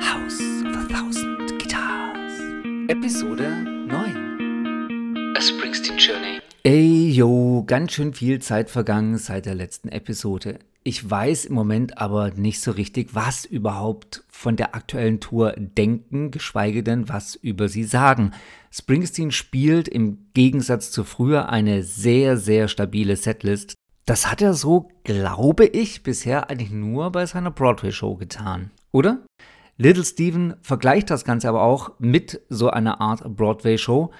House of a Thousand Guitars. Episode 9. A Springsteen Journey. Ey, yo, ganz schön viel Zeit vergangen seit der letzten Episode. Ich weiß im Moment aber nicht so richtig, was überhaupt von der aktuellen Tour denken, geschweige denn was über sie sagen. Springsteen spielt im Gegensatz zu früher eine sehr, sehr stabile Setlist. Das hat er so, glaube ich, bisher eigentlich nur bei seiner Broadway-Show getan, oder? Little Steven vergleicht das Ganze aber auch mit so einer Art Broadway-Show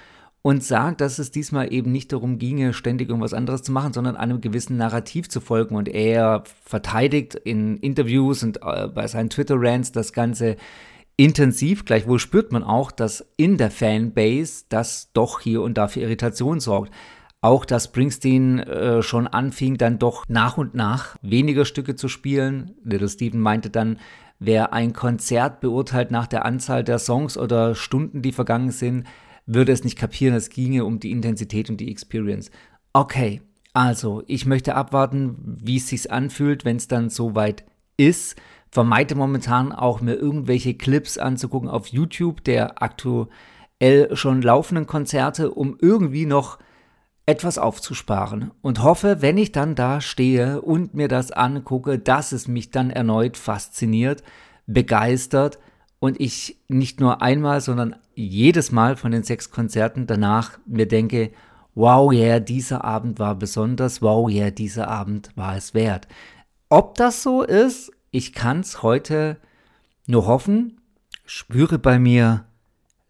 und sagt, dass es diesmal eben nicht darum ginge, ständig irgendwas anderes zu machen, sondern einem gewissen Narrativ zu folgen. Und er verteidigt in Interviews und äh, bei seinen Twitter-Rants das Ganze intensiv. Gleichwohl spürt man auch, dass in der Fanbase das doch hier und da für Irritation sorgt. Auch dass Springsteen äh, schon anfing, dann doch nach und nach weniger Stücke zu spielen. Little Steven meinte dann, wer ein Konzert beurteilt nach der Anzahl der Songs oder Stunden, die vergangen sind, würde es nicht kapieren, es ginge um die Intensität und die Experience. Okay, also ich möchte abwarten, wie es sich anfühlt, wenn es dann soweit ist. Vermeide momentan auch mir irgendwelche Clips anzugucken auf YouTube der aktuell schon laufenden Konzerte, um irgendwie noch etwas aufzusparen und hoffe, wenn ich dann da stehe und mir das angucke, dass es mich dann erneut fasziniert, begeistert und ich nicht nur einmal, sondern jedes Mal von den sechs Konzerten danach mir denke, wow, yeah, dieser Abend war besonders, wow, yeah, dieser Abend war es wert. Ob das so ist, ich kann es heute nur hoffen, spüre bei mir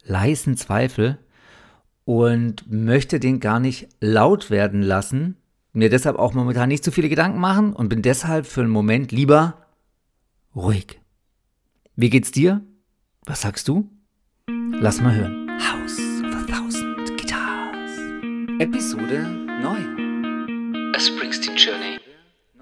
leisen Zweifel und möchte den gar nicht laut werden lassen, mir deshalb auch momentan nicht zu viele Gedanken machen und bin deshalb für einen Moment lieber ruhig. Wie geht's dir? Was sagst du? Lass mal hören. House of a Thousand Guitars. Episode 9. A Springsteen Journey.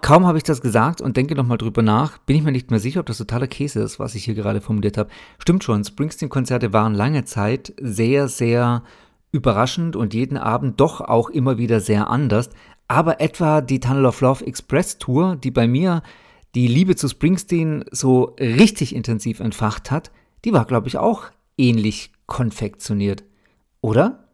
Kaum habe ich das gesagt und denke nochmal drüber nach, bin ich mir nicht mehr sicher, ob das totaler Käse ist, was ich hier gerade formuliert habe. Stimmt schon, Springsteen-Konzerte waren lange Zeit sehr, sehr überraschend und jeden Abend doch auch immer wieder sehr anders. Aber etwa die Tunnel of Love Express Tour, die bei mir die Liebe zu Springsteen so richtig intensiv entfacht hat, die war, glaube ich, auch ähnlich konfektioniert. Oder?